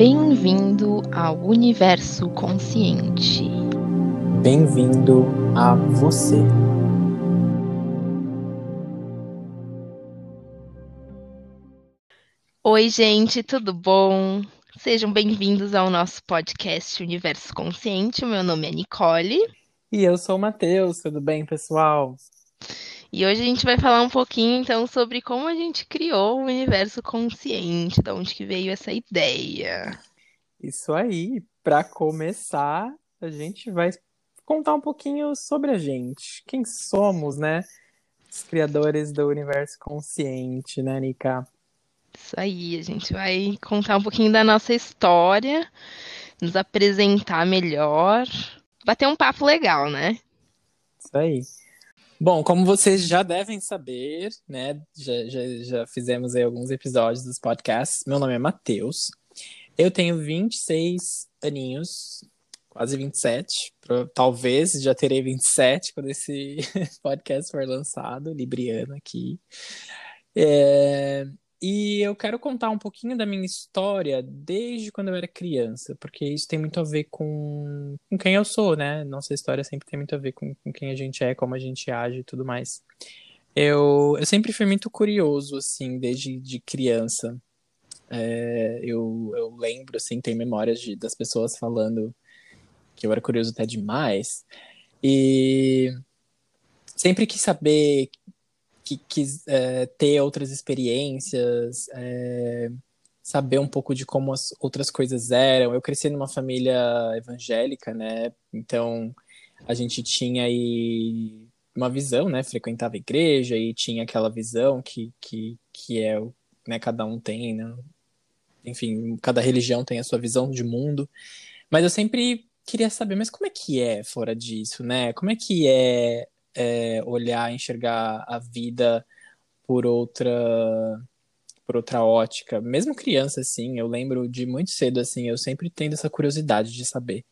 Bem-vindo ao universo consciente. Bem-vindo a você. Oi, gente, tudo bom? Sejam bem-vindos ao nosso podcast Universo Consciente. Meu nome é Nicole. E eu sou o Matheus, tudo bem, pessoal? E hoje a gente vai falar um pouquinho então sobre como a gente criou o universo consciente, de onde que veio essa ideia. Isso aí, para começar, a gente vai contar um pouquinho sobre a gente. Quem somos, né? Os criadores do universo consciente, né, Nika? Isso aí, a gente vai contar um pouquinho da nossa história, nos apresentar melhor, bater um papo legal, né? Isso aí. Bom, como vocês já devem saber, né? Já, já, já fizemos aí alguns episódios dos podcasts. Meu nome é Matheus. Eu tenho 26 aninhos, quase 27. Talvez já terei 27 quando esse podcast for lançado, Libriano aqui. É, e eu quero contar um pouquinho da minha história desde quando eu era criança, porque isso tem muito a ver com, com quem eu sou, né? Nossa história sempre tem muito a ver com, com quem a gente é, como a gente age e tudo mais. Eu, eu sempre fui muito curioso, assim, desde de criança. É, eu, eu lembro, assim, tem memórias de, das pessoas falando que eu era curioso até demais. E sempre quis saber que quis é, ter outras experiências, é, saber um pouco de como as outras coisas eram. Eu cresci numa família evangélica, né? Então a gente tinha aí uma visão, né? Frequentava a igreja e tinha aquela visão que, que, que é, né? Cada um tem, né? Enfim, cada religião tem a sua visão de mundo. Mas eu sempre queria saber, mas como é que é fora disso, né? Como é que é é, olhar, enxergar a vida por outra por outra ótica. Mesmo criança, assim, eu lembro de muito cedo, assim, eu sempre tendo essa curiosidade de saber.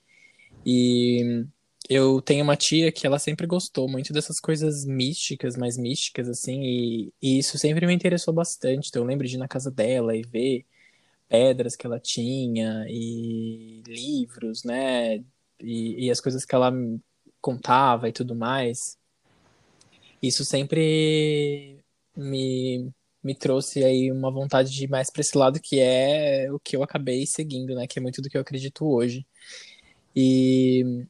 E eu tenho uma tia que ela sempre gostou muito dessas coisas místicas, mais místicas, assim, e, e isso sempre me interessou bastante. Então eu lembro de ir na casa dela e ver pedras que ela tinha e livros, né? E, e as coisas que ela contava e tudo mais isso sempre me, me trouxe aí uma vontade de ir mais para esse lado que é o que eu acabei seguindo, né? Que é muito do que eu acredito hoje. E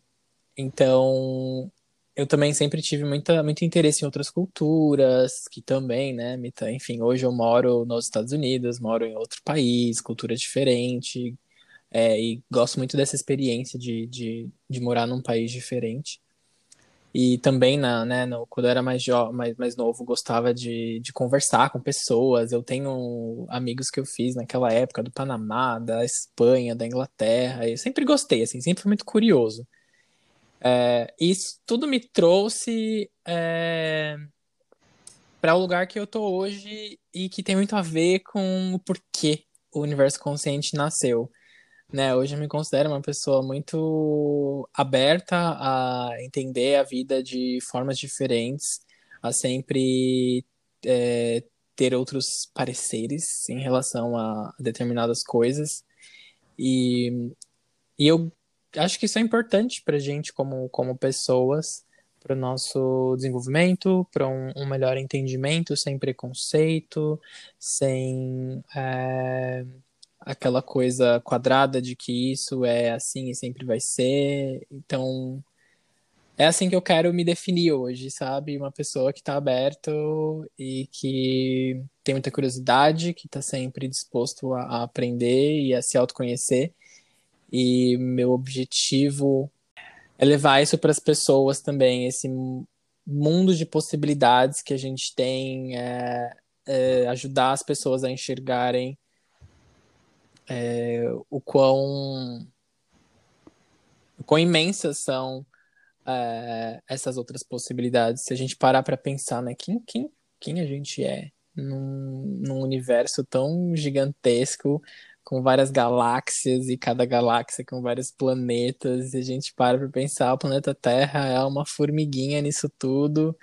então eu também sempre tive muita, muito interesse em outras culturas, que também, né, me, enfim, hoje eu moro nos Estados Unidos, moro em outro país, cultura diferente, é, e gosto muito dessa experiência de, de, de morar num país diferente. E também, na, né, no, quando eu era mais, mais, mais novo, gostava de, de conversar com pessoas. Eu tenho amigos que eu fiz naquela época, do Panamá, da Espanha, da Inglaterra. Eu sempre gostei, assim, sempre fui muito curioso. É, isso tudo me trouxe é, para o lugar que eu tô hoje e que tem muito a ver com o porquê o universo consciente nasceu né? Hoje eu me considero uma pessoa muito aberta a entender a vida de formas diferentes, a sempre é, ter outros pareceres em relação a determinadas coisas. E, e eu acho que isso é importante para gente como, como pessoas, para o nosso desenvolvimento, para um, um, melhor entendimento, sem preconceito, sem. É aquela coisa quadrada de que isso é assim e sempre vai ser. Então, é assim que eu quero me definir hoje, sabe? Uma pessoa que está aberto e que tem muita curiosidade, que está sempre disposto a, aprender e a se autoconhecer. E meu objetivo é levar isso para as pessoas também, esse mundo de possibilidades que a gente tem, é, é ajudar as pessoas a enxergarem é, o quão o quão imensas são é, essas outras possibilidades. Se a gente parar para pensar, né, quem, quem, quem a gente é num, num universo tão gigantesco, com várias galáxias e cada galáxia com vários planetas, e a gente para para pensar, o planeta Terra é uma formiguinha nisso tudo.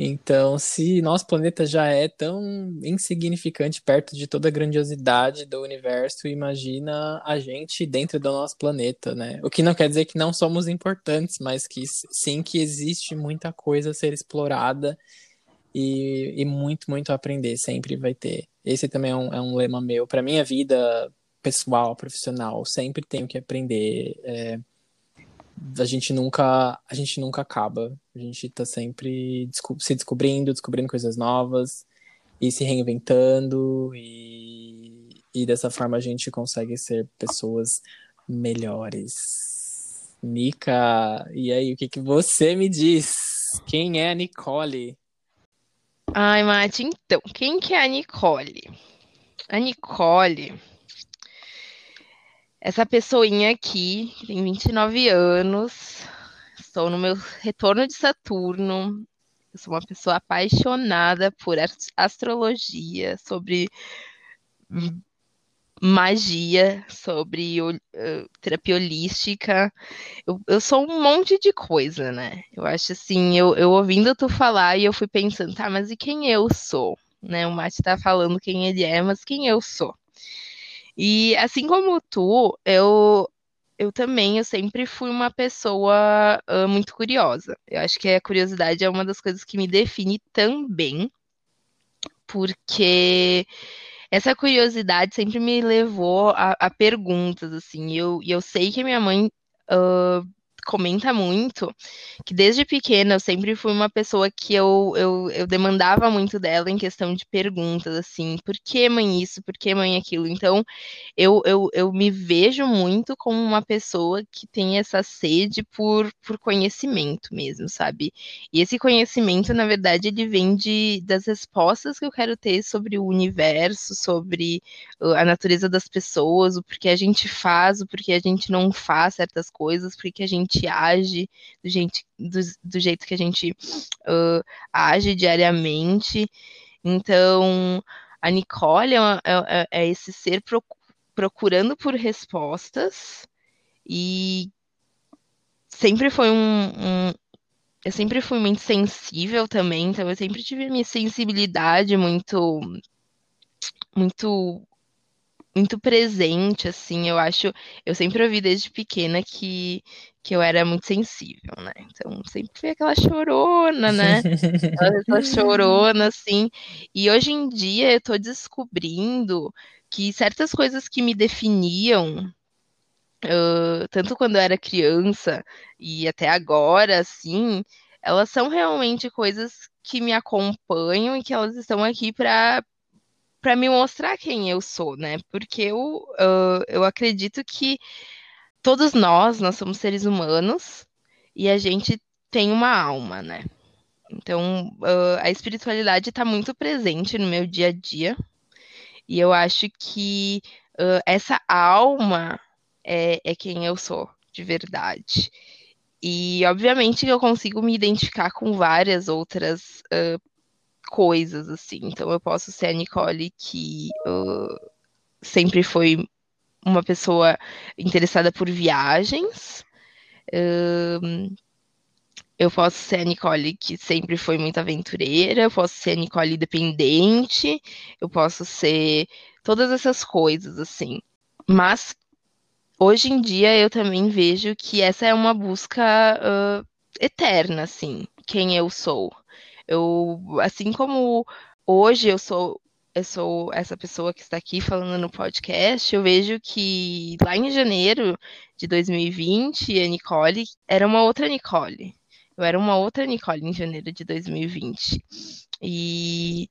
Então, se nosso planeta já é tão insignificante perto de toda a grandiosidade do universo, imagina a gente dentro do nosso planeta, né? O que não quer dizer que não somos importantes, mas que sim que existe muita coisa a ser explorada e, e muito, muito a aprender, sempre vai ter. Esse também é um, é um lema meu. Para minha vida pessoal, profissional, sempre tenho que aprender. É, a gente nunca a gente nunca acaba. A gente tá sempre se descobrindo, descobrindo coisas novas e se reinventando e, e dessa forma a gente consegue ser pessoas melhores. Nica, e aí, o que, que você me diz? Quem é a Nicole? Ai, Mati, então, quem que é a Nicole? A Nicole essa pessoinha aqui, que tem 29 anos, estou no meu retorno de Saturno. Eu sou uma pessoa apaixonada por astrologia, sobre magia, sobre uh, terapia holística. Eu, eu, sou um monte de coisa, né? Eu acho assim, eu, eu ouvindo tu falar e eu fui pensando, tá, mas e quem eu sou? Né? O Mate tá falando quem ele é, mas quem eu sou? E assim como tu, eu eu também, eu sempre fui uma pessoa uh, muito curiosa. Eu acho que a curiosidade é uma das coisas que me define também, porque essa curiosidade sempre me levou a, a perguntas, assim. Eu, e eu sei que minha mãe uh, comenta muito que desde pequena eu sempre fui uma pessoa que eu, eu, eu demandava muito dela em questão de perguntas, assim, por que mãe isso, por que mãe aquilo? Então, eu, eu, eu me vejo muito como uma pessoa que tem essa sede por, por conhecimento mesmo, sabe? E esse conhecimento, na verdade, ele vem de, das respostas que eu quero ter sobre o universo, sobre a natureza das pessoas, o porquê a gente faz, o porquê a gente não faz certas coisas, porque a gente gente age, do, gente, do, do jeito que a gente uh, age diariamente. Então, a Nicole é, é, é esse ser procurando por respostas e sempre foi um, um, eu sempre fui muito sensível também, então eu sempre tive minha sensibilidade muito muito muito presente, assim, eu acho, eu sempre ouvi desde pequena que, que eu era muito sensível, né? Então, sempre fui aquela chorona, né? aquela chorona, assim. E hoje em dia eu tô descobrindo que certas coisas que me definiam, uh, tanto quando eu era criança e até agora, assim, elas são realmente coisas que me acompanham e que elas estão aqui para para me mostrar quem eu sou, né? Porque eu, uh, eu acredito que todos nós, nós somos seres humanos e a gente tem uma alma, né? Então, uh, a espiritualidade está muito presente no meu dia a dia e eu acho que uh, essa alma é, é quem eu sou de verdade. E obviamente eu consigo me identificar com várias outras uh, coisas, assim. Então eu posso ser a Nicole que sempre foi uma pessoa interessada por viagens. Eu posso ser a Nicole que sempre foi muito aventureira, eu posso ser a Nicole dependente, eu posso ser todas essas coisas, assim. Mas hoje em dia eu também vejo que essa é uma busca uh, eterna, assim, quem eu sou. Eu, assim como hoje eu sou eu sou essa pessoa que está aqui falando no podcast, eu vejo que lá em janeiro de 2020, a Nicole era uma outra Nicole. Eu era uma outra Nicole em janeiro de 2020. E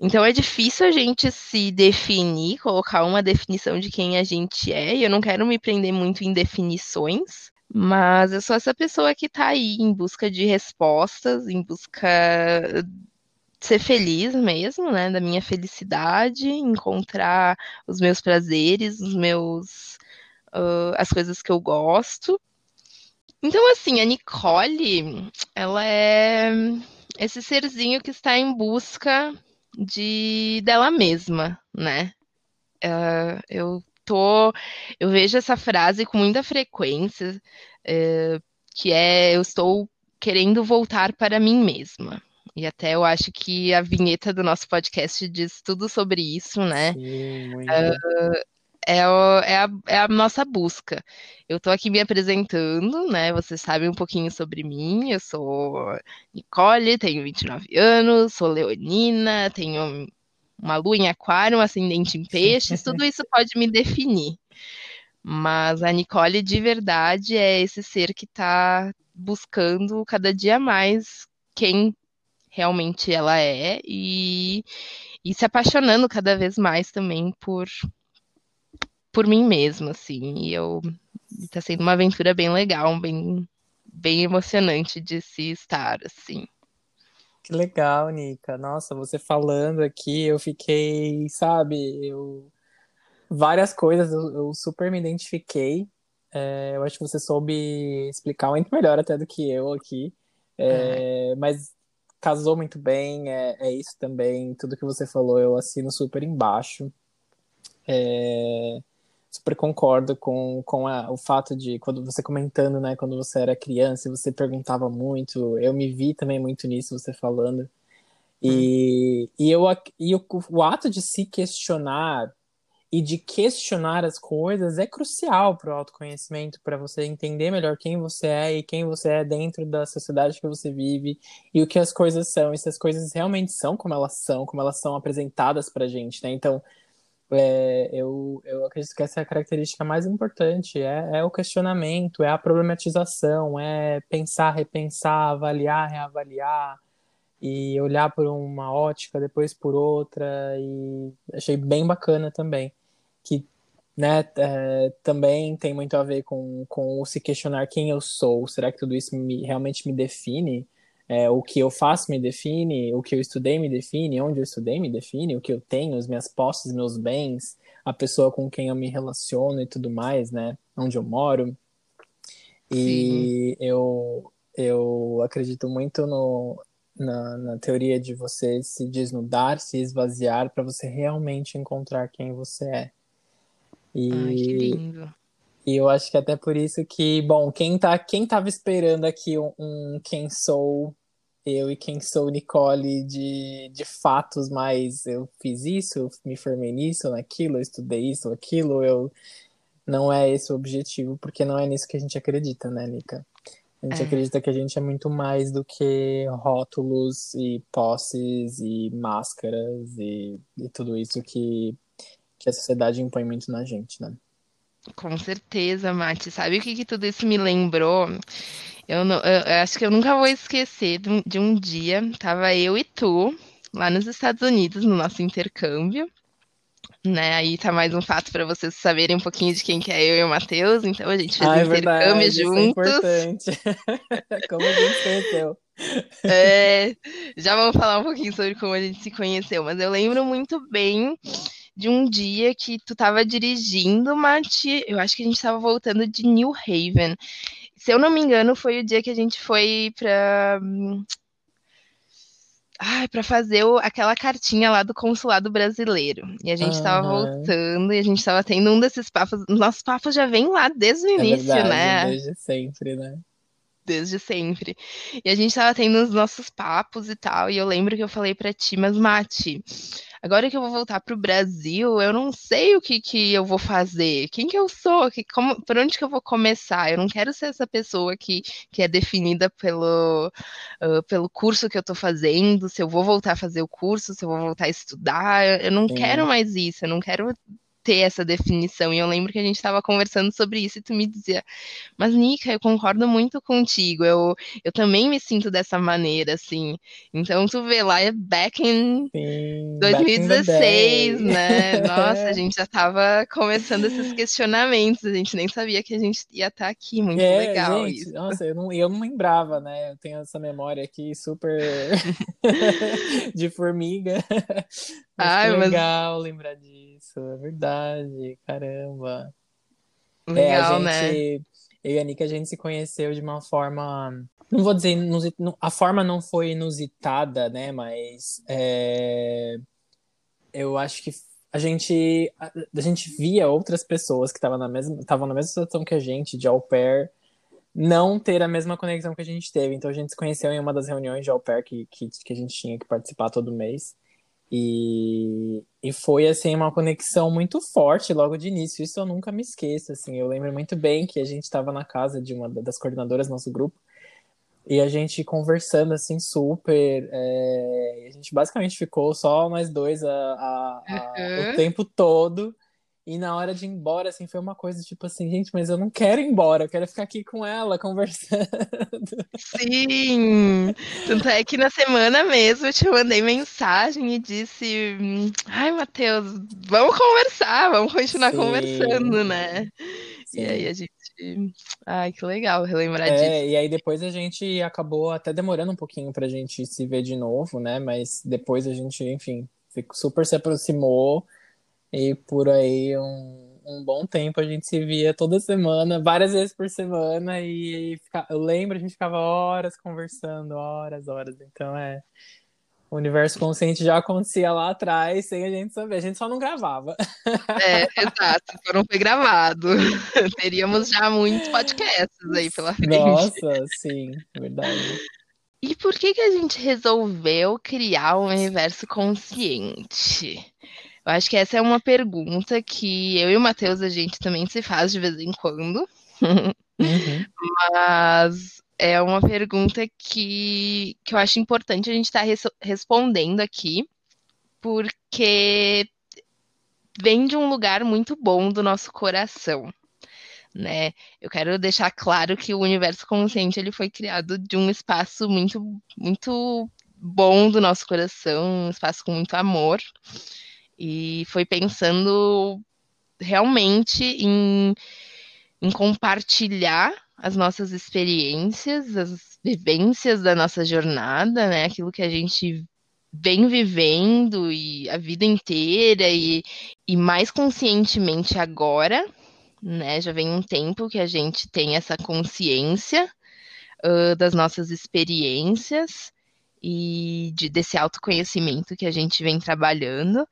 então é difícil a gente se definir, colocar uma definição de quem a gente é, e eu não quero me prender muito em definições, mas eu sou essa pessoa que está aí em busca de respostas, em busca ser feliz mesmo, né? Da minha felicidade, encontrar os meus prazeres, os meus. Uh, as coisas que eu gosto. Então, assim, a Nicole, ela é esse serzinho que está em busca de dela mesma, né? Uh, eu tô, eu vejo essa frase com muita frequência, é, que é eu estou querendo voltar para mim mesma. E até eu acho que a vinheta do nosso podcast diz tudo sobre isso, né? Sim, muito. Uh, é, o, é, a, é, a, nossa busca. Eu estou aqui me apresentando, né? Vocês sabem um pouquinho sobre mim. Eu sou Nicole, tenho 29 anos, sou leonina, tenho uma lua em aquário, um ascendente em peixes, tudo isso pode me definir. Mas a Nicole de verdade é esse ser que está buscando cada dia mais quem realmente ela é e, e se apaixonando cada vez mais também por por mim mesma, assim. E eu tá sendo uma aventura bem legal, bem bem emocionante de se estar, assim. Que legal, Nica. Nossa, você falando aqui, eu fiquei, sabe, eu várias coisas eu, eu super me identifiquei. É, eu acho que você soube explicar muito melhor até do que eu aqui. É, Mas casou muito bem, é, é isso também. Tudo que você falou eu assino super embaixo. É, super concordo com, com a, o fato de quando você comentando, né, quando você era criança, você perguntava muito. Eu me vi também muito nisso, você falando. E, hum. e, eu, e o, o ato de se questionar e de questionar as coisas é crucial para o autoconhecimento, para você entender melhor quem você é e quem você é dentro da sociedade que você vive e o que as coisas são, e se as coisas realmente são como elas são, como elas são apresentadas para gente, né? Então, é, eu, eu acredito que essa é a característica mais importante, é, é o questionamento, é a problematização, é pensar, repensar, avaliar, reavaliar, e olhar por uma ótica, depois por outra, e achei bem bacana também. Que né, é, também tem muito a ver com, com o se questionar quem eu sou. Será que tudo isso me, realmente me define? É, o que eu faço me define, o que eu estudei me define, onde eu estudei me define, o que eu tenho, as minhas posses, meus bens, a pessoa com quem eu me relaciono e tudo mais, né? Onde eu moro. E Sim. eu, eu acredito muito no, na, na teoria de você se desnudar, se esvaziar para você realmente encontrar quem você é. E, Ai, que lindo. E eu acho que até por isso que, bom, quem tá, quem tava esperando aqui um, um quem sou eu e quem sou Nicole de, de fatos mais eu fiz isso, eu me formei nisso, naquilo, eu estudei isso, aquilo, eu não é esse o objetivo, porque não é nisso que a gente acredita, né, Nica? A gente é. acredita que a gente é muito mais do que rótulos e posses e máscaras e, e tudo isso que, que a sociedade impõe muito na gente, né? Com certeza, Mati. Sabe o que, que tudo isso me lembrou? Eu, não, eu, acho que eu nunca vou esquecer de um, de um dia, tava eu e tu lá nos Estados Unidos, no nosso intercâmbio né? Aí tá mais um fato para vocês saberem um pouquinho de quem que é eu e o Matheus. Então a gente fez ah, é intercâmbio verdade, juntos. Isso é importante. como a gente se conheceu. É, já vamos falar um pouquinho sobre como a gente se conheceu, mas eu lembro muito bem de um dia que tu tava dirigindo, Mati. Eu acho que a gente tava voltando de New Haven. Se eu não me engano, foi o dia que a gente foi para ai, para fazer o, aquela cartinha lá do consulado brasileiro. E a gente estava uhum. voltando e a gente estava tendo um desses papos. Nossos papos já vem lá desde o é início, é verdade, né? Desde sempre, né? Desde sempre. E a gente estava tendo os nossos papos e tal. E eu lembro que eu falei para ti, mas Mati, Agora que eu vou voltar para o Brasil, eu não sei o que, que eu vou fazer, quem que eu sou, que, como, por onde que eu vou começar. Eu não quero ser essa pessoa que, que é definida pelo, uh, pelo curso que eu estou fazendo, se eu vou voltar a fazer o curso, se eu vou voltar a estudar. Eu, eu não Sim. quero mais isso, eu não quero ter essa definição. E eu lembro que a gente estava conversando sobre isso e tu me dizia, mas Nica, eu concordo muito contigo, eu, eu também me sinto dessa maneira, assim. Então tu vê lá, é back in Sim, 2016, back in né? Nossa, a gente já estava começando esses questionamentos, a gente nem sabia que a gente ia estar tá aqui, muito é, legal gente, isso. Nossa, eu não, eu não lembrava, né? Eu tenho essa memória aqui super de formiga. Mas Ai, legal mas... lembrar disso, é verdade, caramba. Legal, é, a gente, né? Eu e a Nika, a gente se conheceu de uma forma. Não vou dizer. A forma não foi inusitada, né? Mas. É, eu acho que a gente, a, a gente via outras pessoas que estavam na mesma, estavam na mesma situação que a gente, de au pair, não ter a mesma conexão que a gente teve. Então a gente se conheceu em uma das reuniões de au pair que, que, que a gente tinha que participar todo mês. E, e foi assim uma conexão muito forte logo de início. Isso eu nunca me esqueço. Assim, eu lembro muito bem que a gente estava na casa de uma das coordenadoras do nosso grupo e a gente conversando assim super. É, a gente basicamente ficou só nós dois a, a, a, uhum. o tempo todo. E na hora de ir embora, assim, foi uma coisa tipo assim, gente, mas eu não quero ir embora, eu quero ficar aqui com ela, conversando. Sim! Tanto é que na semana mesmo eu te mandei mensagem e disse: Ai, Matheus, vamos conversar, vamos continuar Sim. conversando, né? Sim. E aí a gente. Ai, que legal relembrar é, disso. E aí depois a gente acabou até demorando um pouquinho pra gente se ver de novo, né? Mas depois a gente, enfim, super se aproximou. E por aí um, um bom tempo a gente se via toda semana, várias vezes por semana, e fica, eu lembro, a gente ficava horas conversando, horas, horas. Então é. O universo consciente já acontecia lá atrás, sem a gente saber. A gente só não gravava. É, exato. Não foi gravado. Teríamos já muitos podcasts aí pela frente. Nossa, sim, verdade. E por que, que a gente resolveu criar um universo consciente? Eu acho que essa é uma pergunta que eu e o Matheus a gente também se faz de vez em quando. Uhum. Mas é uma pergunta que, que eu acho importante a gente estar tá res respondendo aqui, porque vem de um lugar muito bom do nosso coração. Né? Eu quero deixar claro que o universo consciente ele foi criado de um espaço muito muito bom do nosso coração, um espaço com muito amor. E foi pensando realmente em, em compartilhar as nossas experiências, as vivências da nossa jornada, né? Aquilo que a gente vem vivendo e a vida inteira e, e mais conscientemente agora, né? Já vem um tempo que a gente tem essa consciência uh, das nossas experiências e de, desse autoconhecimento que a gente vem trabalhando.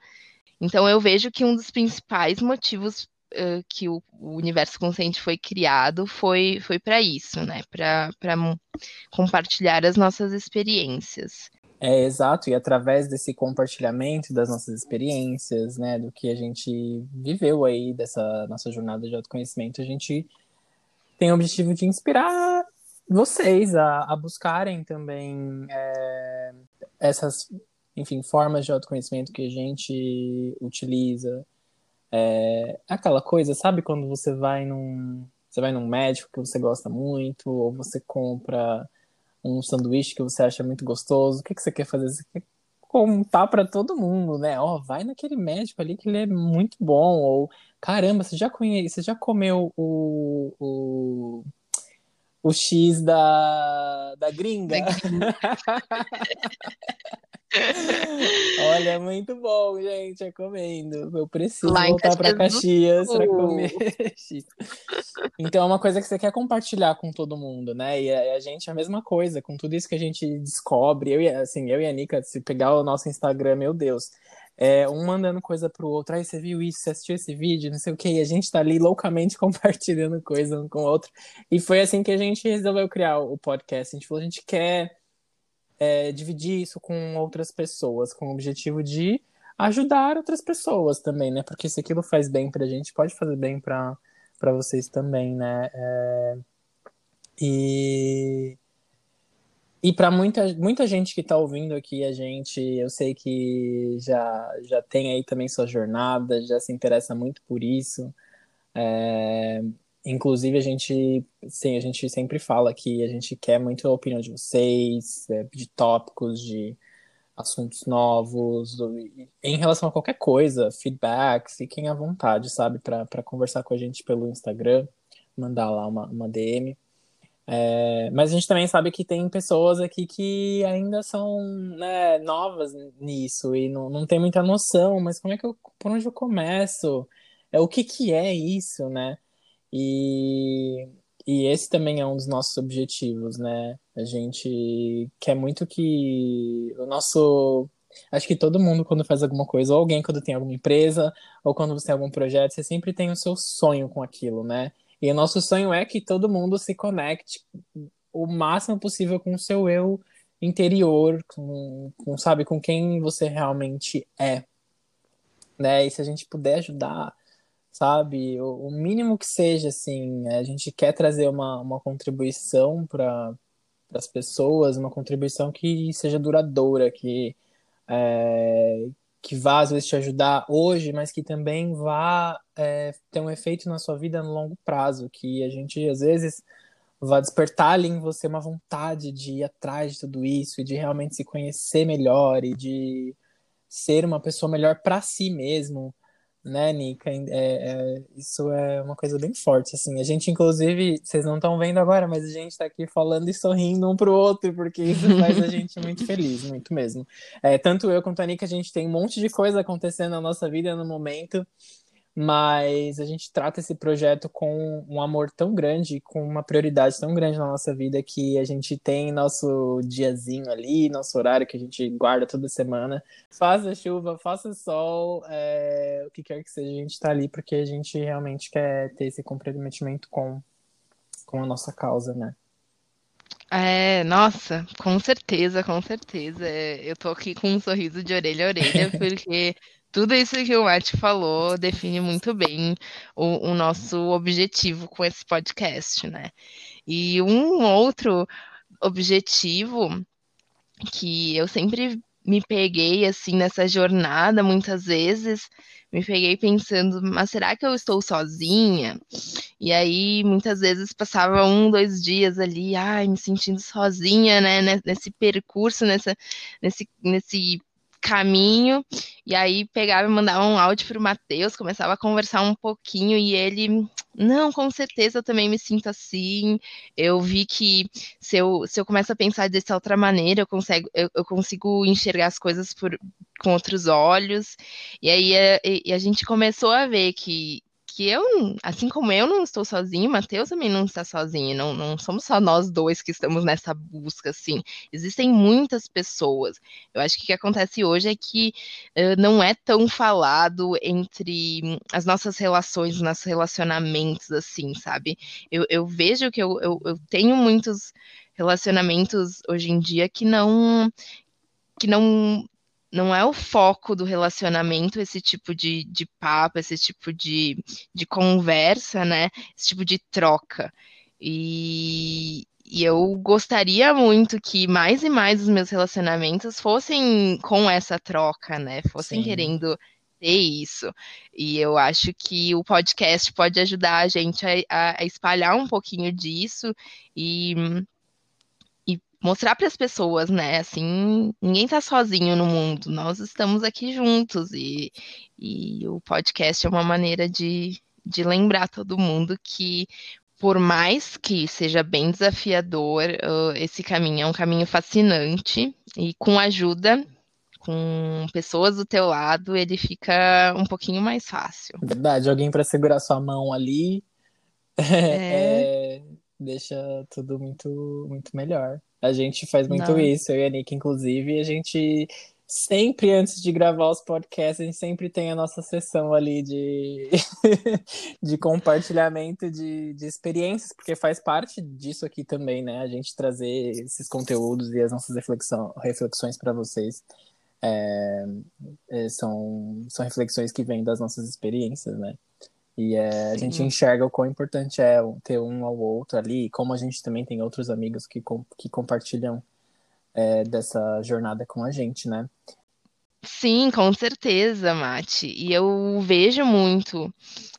Então eu vejo que um dos principais motivos uh, que o, o, universo consciente foi criado foi, foi para isso, né? Para compartilhar as nossas experiências. É exato, e através desse compartilhamento das nossas experiências, né, do que a gente viveu aí dessa nossa jornada de autoconhecimento, a gente tem o objetivo de inspirar vocês a, a buscarem também é, essas enfim, formas de autoconhecimento que a gente utiliza. É aquela coisa, sabe quando você vai num, você vai num médico que você gosta muito, ou você compra um sanduíche que você acha muito gostoso, o que, que você quer fazer? Você quer contar para todo mundo, né? Ó, oh, vai naquele médico ali que ele é muito bom, ou caramba, você já conhece, você já comeu o, o o X da, da gringa. Da gringa. Olha, muito bom, gente. Recomendo. Eu preciso Lá voltar para Caxias para comer. então é uma coisa que você quer compartilhar com todo mundo, né? E a, a, gente é a mesma coisa, com tudo isso que a gente descobre. Eu e, assim, eu e a Nika, se pegar o nosso Instagram, meu Deus. É, um mandando coisa pro outro, aí você viu isso, você assistiu esse vídeo, não sei o que, e a gente tá ali loucamente compartilhando coisa um com o outro. E foi assim que a gente resolveu criar o podcast. A gente falou, a gente quer é, dividir isso com outras pessoas, com o objetivo de ajudar outras pessoas também, né? Porque se aquilo faz bem pra gente, pode fazer bem pra, pra vocês também, né? É... E. E para muita, muita gente que está ouvindo aqui a gente, eu sei que já, já tem aí também sua jornada, já se interessa muito por isso. É, Inclusive, a gente, sim, a gente sempre fala que a gente quer muito a opinião de vocês, é, de tópicos, de assuntos novos, em relação a qualquer coisa, feedback, fiquem à vontade, sabe, para conversar com a gente pelo Instagram, mandar lá uma, uma DM. É, mas a gente também sabe que tem pessoas aqui que ainda são né, novas nisso e não, não tem muita noção, mas como é que eu, por onde eu começo? É, o que que é isso, né? E, e esse também é um dos nossos objetivos, né? A gente quer muito que o nosso. Acho que todo mundo, quando faz alguma coisa, ou alguém quando tem alguma empresa, ou quando você tem algum projeto, você sempre tem o seu sonho com aquilo, né? E o nosso sonho é que todo mundo se conecte o máximo possível com o seu eu interior, com, com sabe, com quem você realmente é. Né? E se a gente puder ajudar, sabe, o, o mínimo que seja, assim, a gente quer trazer uma, uma contribuição para as pessoas, uma contribuição que seja duradoura, que, é, que vá às vezes te ajudar hoje, mas que também vá é, ter um efeito na sua vida no longo prazo, que a gente às vezes vai despertar ali em você uma vontade de ir atrás de tudo isso e de realmente se conhecer melhor e de ser uma pessoa melhor para si mesmo, né, Nika? É, é, isso é uma coisa bem forte, assim. A gente, inclusive, vocês não estão vendo agora, mas a gente está aqui falando e sorrindo um pro outro, porque isso faz a gente muito feliz, muito mesmo. É, tanto eu quanto a Nika, a gente tem um monte de coisa acontecendo na nossa vida no momento, mas a gente trata esse projeto com um amor tão grande, com uma prioridade tão grande na nossa vida que a gente tem nosso diazinho ali, nosso horário que a gente guarda toda semana. Faça chuva, faça sol, é, o que quer que seja, a gente está ali porque a gente realmente quer ter esse comprometimento com, com a nossa causa, né? É, nossa, com certeza, com certeza. Eu tô aqui com um sorriso de orelha a orelha, porque tudo isso que o Matt falou define muito bem o, o, nosso objetivo com esse podcast, né? E um outro objetivo que eu sempre me peguei assim nessa jornada, muitas vezes, me peguei pensando, mas será que eu estou sozinha? E aí, muitas vezes, passava um, dois dias ali, ai, me sentindo sozinha, né, nesse percurso, nessa, nesse, nesse caminho, e aí pegava e mandava um áudio para o Matheus, começava a conversar um pouquinho, e ele, não, com certeza eu também me sinto assim. Eu vi que se eu, se eu começo a pensar dessa outra maneira, eu consigo, eu, eu consigo enxergar as coisas por, com outros olhos. E aí é, e a gente começou a ver que que eu, assim como eu não estou sozinho, Matheus também não está sozinho, não, não somos só nós dois que estamos nessa busca, assim, existem muitas pessoas. Eu acho que o que acontece hoje é que uh, não é tão falado entre as nossas relações, nossos relacionamentos, assim, sabe? Eu, eu vejo que eu, eu, eu tenho muitos relacionamentos hoje em dia que não que não não é o foco do relacionamento esse tipo de, de papo, esse tipo de, de conversa, né? Esse tipo de troca. E, e eu gostaria muito que mais e mais os meus relacionamentos fossem com essa troca, né? Fossem Sim. querendo ter isso. E eu acho que o podcast pode ajudar a gente a, a espalhar um pouquinho disso e mostrar para as pessoas, né? Assim, ninguém está sozinho no mundo, nós estamos aqui juntos e, e o podcast é uma maneira de, de lembrar todo mundo que por mais que seja bem desafiador, esse caminho é um caminho fascinante e com ajuda, com pessoas do teu lado, ele fica um pouquinho mais fácil. Verdade, alguém para segurar sua mão ali é... É, deixa tudo muito, muito melhor. A gente faz muito Não. isso, eu e a Nick, inclusive, a gente sempre, antes de gravar os podcasts, a gente sempre tem a nossa sessão ali de, de compartilhamento de, de experiências, porque faz parte disso aqui também, né? A gente trazer esses conteúdos e as nossas reflexão, reflexões para vocês. É, é, são, são reflexões que vêm das nossas experiências, né? E é, a gente enxerga o quão importante é ter um ao outro ali, como a gente também tem outros amigos que, com, que compartilham é, dessa jornada com a gente, né? Sim, com certeza, Mati. E eu vejo muito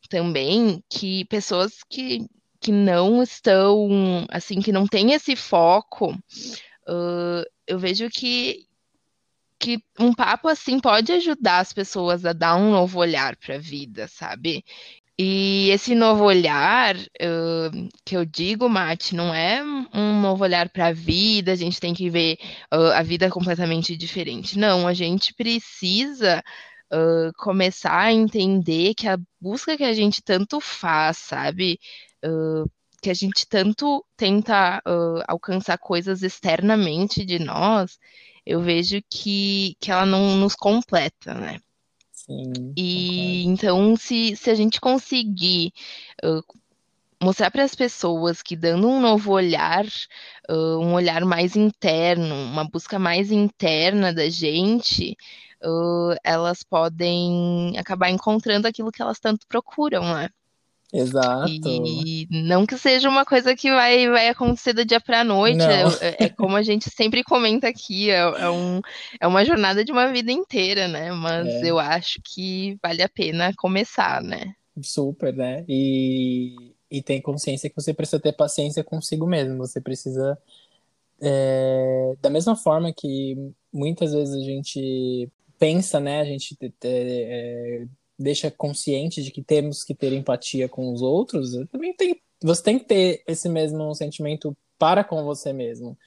também que pessoas que, que não estão, assim, que não têm esse foco, uh, eu vejo que, que um papo assim pode ajudar as pessoas a dar um novo olhar para a vida, sabe? E esse novo olhar uh, que eu digo, Mate, não é um novo olhar para a vida, a gente tem que ver uh, a vida completamente diferente. Não, a gente precisa uh, começar a entender que a busca que a gente tanto faz, sabe? que a gente tanto tenta alcançar coisas externamente de nós, eu vejo que, que ela não nos completa, né? Sim. E então, se, se a gente conseguir uh, mostrar para as pessoas que dando um novo olhar, uh, um olhar mais interno, uma busca mais interna da gente, uh, elas podem acabar encontrando aquilo que elas tanto procuram, né? Exato. E não que seja uma coisa que vai, vai acontecer do dia para a noite, é, é, é, como a gente sempre comenta aqui, é, é, um, é uma jornada de uma vida inteira, né? Mas é. eu acho que vale a pena começar, né? Super, né? E, e tem consciência que você precisa ter paciência consigo mesmo, você precisa. É, da mesma forma que muitas vezes a gente pensa, né? A gente é, deixa consciente de que temos que ter empatia com os outros, também tem, você tem que ter esse mesmo sentimento para com você mesmo,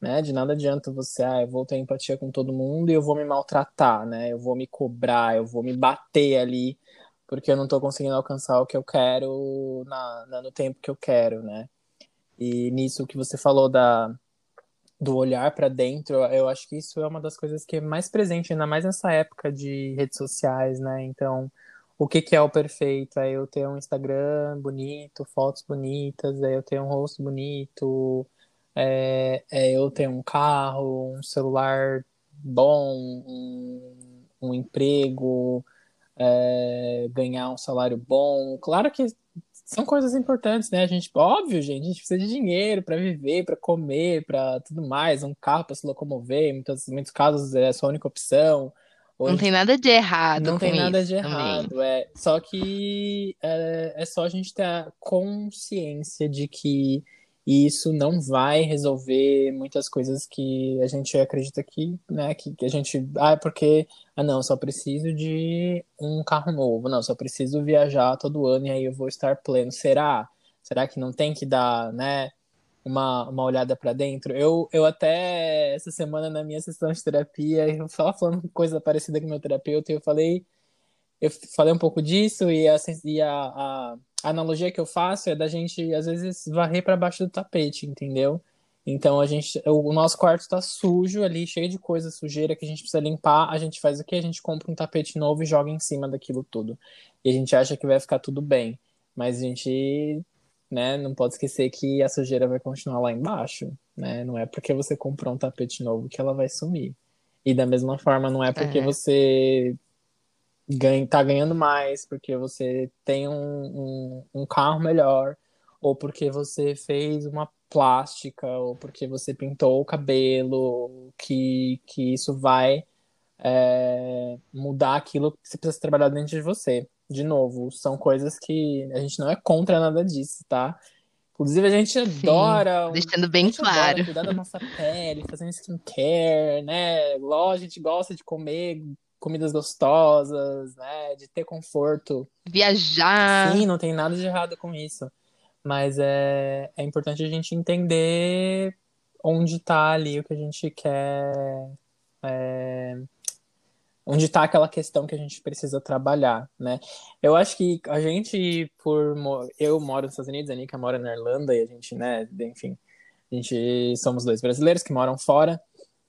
né? De nada adianta você, ah, eu vou ter empatia com todo mundo e eu vou me maltratar, né? Eu vou me cobrar, eu vou me bater ali porque eu não estou conseguindo alcançar o que eu quero na, na, no tempo que eu quero, né? E nisso que você falou da do olhar para dentro, eu acho que isso é uma das coisas que é mais presente, ainda mais nessa época de redes sociais, né? Então, o que, que é o perfeito? É eu ter um Instagram bonito, fotos bonitas, é eu ter um rosto bonito, é, é eu ter um carro, um celular bom, um, um emprego, é, ganhar um salário bom. Claro que são coisas importantes, né? A gente, óbvio, gente, a gente precisa de dinheiro para viver, para comer, para tudo mais, um carro para se locomover, em muitos, muitos casos é a sua única opção. Hoje, não tem nada de errado. Não tem nada de errado, é. Só que é, é só a gente ter a consciência de que isso não vai resolver muitas coisas que a gente acredita que, né, que, que a gente, ah, é porque, ah, não, só preciso de um carro novo, não, só preciso viajar todo ano e aí eu vou estar pleno. Será? Será que não tem que dar, né, uma, uma olhada para dentro? Eu, eu até, essa semana na minha sessão de terapia, eu estava falando coisa parecida com meu terapeuta e eu falei, eu falei um pouco disso e a, e a, a analogia que eu faço é da gente, às vezes, varrer para baixo do tapete, entendeu? Então a gente, o nosso quarto está sujo ali, cheio de coisa sujeira que a gente precisa limpar. A gente faz o quê? A gente compra um tapete novo e joga em cima daquilo tudo. E a gente acha que vai ficar tudo bem, mas a gente, né, não pode esquecer que a sujeira vai continuar lá embaixo, né? Não é porque você comprou um tapete novo que ela vai sumir. E da mesma forma, não é porque é. você ganha, tá ganhando mais, porque você tem um, um, um carro melhor, ou porque você fez uma plástica, ou porque você pintou o cabelo, que, que isso vai é, mudar aquilo que você precisa trabalhar dentro de você. De novo, são coisas que a gente não é contra nada disso, tá? Inclusive, a gente adora. Sim, deixando bem claro. Cuidar da nossa pele, fazendo skincare, né? Lógico, a gente gosta de comer comidas gostosas, né? De ter conforto. Viajar. Sim, não tem nada de errado com isso. Mas é, é importante a gente entender onde está ali o que a gente quer. É, onde está aquela questão que a gente precisa trabalhar, né? Eu acho que a gente, por eu moro nos Estados Unidos, a Nika mora na Irlanda e a gente, né, enfim, a gente somos dois brasileiros que moram fora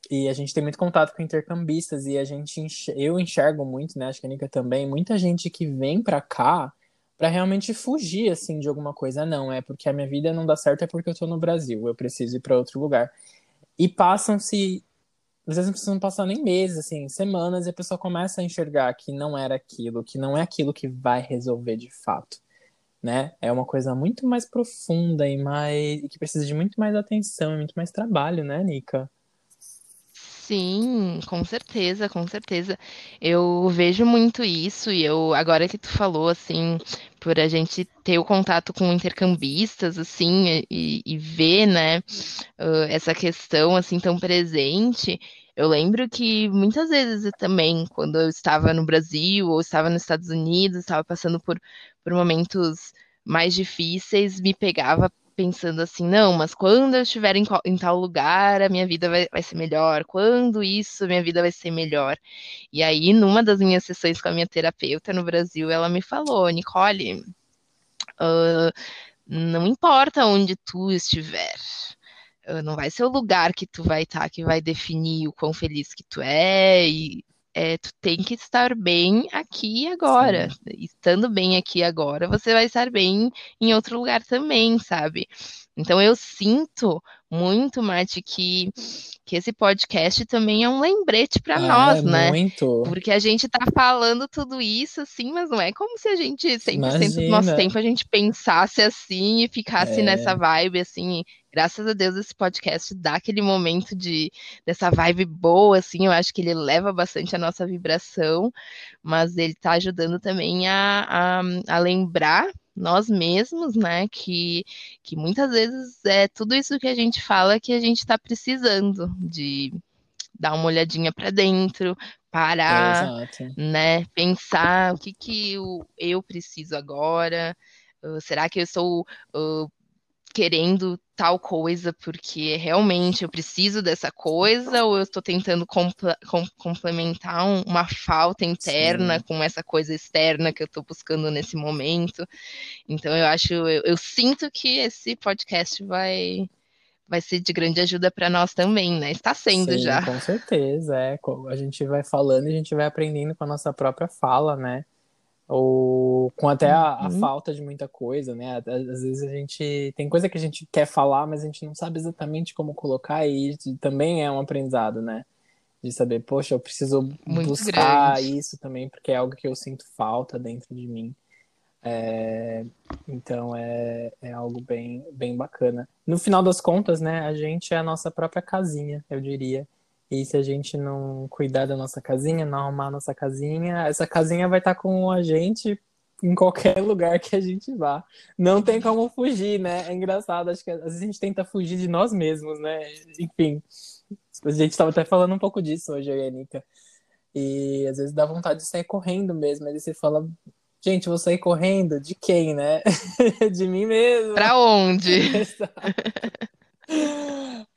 e a gente tem muito contato com intercambistas e a gente eu enxergo muito, né, acho que a Nika também, muita gente que vem para cá para realmente fugir assim de alguma coisa, não, é porque a minha vida não dá certo é porque eu tô no Brasil, eu preciso ir para outro lugar. E passam-se às vezes não precisam passar nem meses, assim, semanas, e a pessoa começa a enxergar que não era aquilo, que não é aquilo que vai resolver de fato, né? É uma coisa muito mais profunda e mais e que precisa de muito mais atenção, muito mais trabalho, né, Nika? Sim, com certeza, com certeza. Eu vejo muito isso e eu, agora que tu falou, assim, por a gente ter o contato com intercambistas, assim, e, e ver, né, uh, essa questão, assim, tão presente, eu lembro que muitas vezes também, quando eu estava no Brasil ou estava nos Estados Unidos, estava passando por, por momentos mais difíceis, me pegava pensando assim, não, mas quando eu estiver em, em tal lugar, a minha vida vai, vai, ser melhor. Quando isso, minha vida vai ser melhor. E aí, numa das minhas sessões com a minha terapeuta no Brasil, ela me falou, Nicole, uh, não importa onde tu estiver, não vai ser o lugar que tu vai estar tá, que vai definir o quão feliz que tu é e é, tu tem que estar bem aqui agora. Sim. Estando bem aqui agora, você vai estar bem em outro lugar também, sabe? Então eu sinto muito, Mate, que, que esse podcast também é um lembrete para ah, nós, é né? Muito. Porque a gente tá falando tudo isso, assim, mas não é como se a gente, 100% Imagina. do nosso tempo, a gente pensasse assim e ficasse é. nessa vibe, assim. Graças a Deus esse podcast dá aquele momento de dessa vibe boa, assim, eu acho que ele leva bastante a nossa vibração, mas ele tá ajudando também a, a, a lembrar nós mesmos, né? Que, que muitas vezes é tudo isso que a gente fala que a gente está precisando de dar uma olhadinha para dentro, parar, é, né? Pensar o que, que eu, eu preciso agora. Uh, será que eu estou uh, querendo tal coisa porque realmente eu preciso dessa coisa ou eu estou tentando compl com complementar um, uma falta interna Sim. com essa coisa externa que eu estou buscando nesse momento. Então eu acho, eu, eu sinto que esse podcast vai vai ser de grande ajuda para nós também, né? Está sendo Sim, já. Com certeza, é. A gente vai falando e a gente vai aprendendo com a nossa própria fala, né? Ou com até a, a, uhum. falta de muita coisa, né? Às vezes a gente tem coisa que a gente quer falar, mas a gente não sabe exatamente como colocar e também é um aprendizado, né? De saber, poxa, eu preciso Muito buscar grande. isso também porque é algo que eu sinto falta dentro de mim. É... Então é, é algo bem, bem bacana. No final das contas, né? A gente é a nossa própria casinha, eu diria. E se a gente não cuidar da nossa casinha, não arrumar a nossa casinha, essa casinha vai estar com a gente em qualquer lugar que a gente vá. Não tem como fugir, né? É engraçado, acho que às vezes a gente tenta fugir de nós mesmos, né? Enfim, a gente estava até falando um pouco disso hoje, eu e a Anica. E às vezes dá vontade de sair correndo mesmo. Aí você fala, gente, vou sair correndo? De quem, né? de mim mesmo. Pra onde?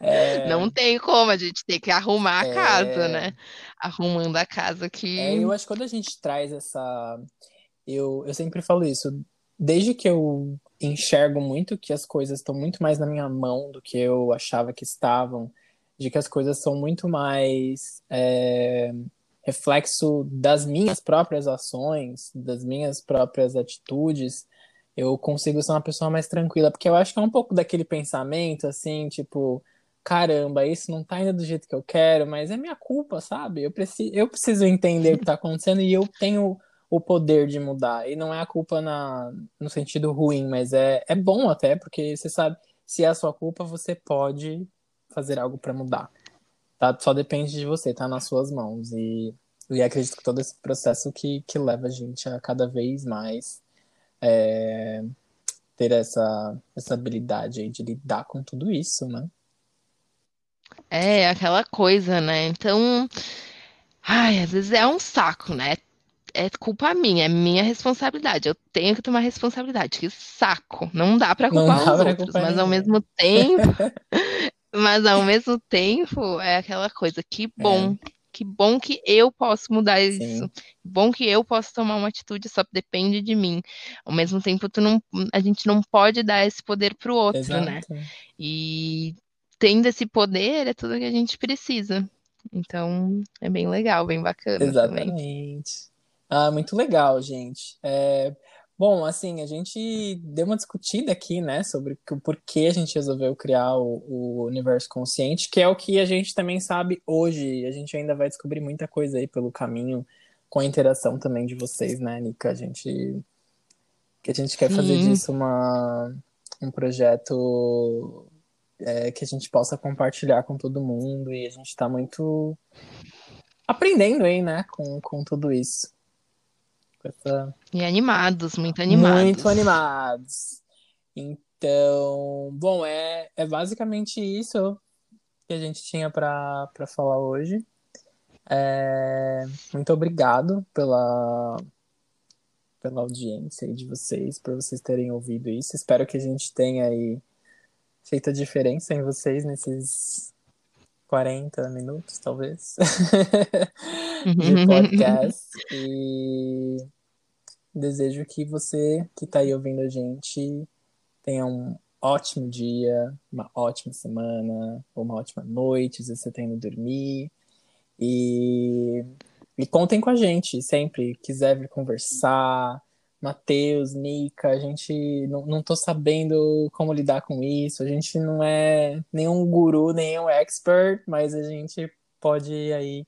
É... Não tem como, a gente tem que arrumar a é... casa, né? Arrumando a casa que. É, eu acho que quando a gente traz essa. Eu, eu sempre falo isso. Desde que eu enxergo muito que as coisas estão muito mais na minha mão do que eu achava que estavam, de que as coisas são muito mais é, reflexo das minhas próprias ações, das minhas próprias atitudes, eu consigo ser uma pessoa mais tranquila, porque eu acho que é um pouco daquele pensamento, assim, tipo, caramba, isso não tá indo do jeito que eu quero, mas é minha culpa, sabe? Eu preciso, eu preciso entender o que tá acontecendo e eu tenho o poder de mudar. E não é a culpa na, no sentido ruim, mas é, é bom até, porque você sabe, se é a sua culpa, você pode fazer algo para mudar. Tá? Só depende de você, tá nas suas mãos. E, e acredito que todo esse processo que, que leva a gente a cada vez mais é, ter essa, essa habilidade aí de lidar com tudo isso, né? É, aquela coisa, né? Então, ai, às vezes é um saco, né? É culpa minha, é minha responsabilidade. Eu tenho que tomar responsabilidade. Que saco. Não dá para culpar dá os pra outros, mas ao mesmo tempo, mas ao mesmo tempo é aquela coisa. Que bom é que bom que eu posso mudar Sim. isso. Bom que eu posso tomar uma atitude, só depende de mim. Ao mesmo tempo, tu não, a gente não pode dar esse poder pro outro, né? Exato. né? E tendo esse poder é tudo que a gente precisa. Então, é bem legal, bem bacana Exatamente. Também. Ah, muito legal, gente. É, Bom, assim, a gente deu uma discutida aqui, né, sobre o porquê a gente resolveu criar o, o, universo consciente, que é o que a gente também sabe hoje. A gente ainda vai descobrir muita coisa aí pelo caminho, com a interação também de vocês, né, Nika? A gente, que a gente quer Sim. fazer disso uma, um projeto é, que a gente possa compartilhar com todo mundo e a gente está muito aprendendo aí, né, com, com tudo isso. Essa... E animados, muito animados. Muito animados. Então, bom, é, é basicamente isso que a gente tinha para falar hoje. É, muito obrigado pela, pela audiência de vocês, por vocês terem ouvido isso. Espero que a gente tenha aí feito a diferença em vocês nesses 40 minutos, talvez, de podcast. e desejo que você que está aí ouvindo a gente tenha um ótimo dia, uma ótima semana, uma ótima noite, se você está indo dormir. E E contem com a gente sempre, quiser vir conversar. Matheus, Nica, a gente não, não tô sabendo como lidar com isso. A gente não é nenhum guru, nenhum expert, mas a gente pode aí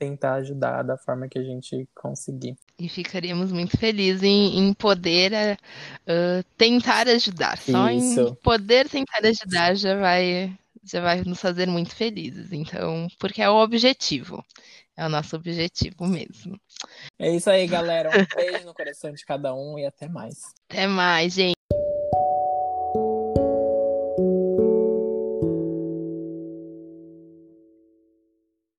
tentar ajudar da forma que a gente conseguir. E ficaríamos muito felizes em, em poder uh, tentar ajudar. Só Isso. em poder tentar ajudar já vai, já vai nos fazer muito felizes. Então, porque é o objetivo. É o nosso objetivo mesmo. É isso aí, galera. Um beijo no coração de cada um e até mais. Até mais, gente.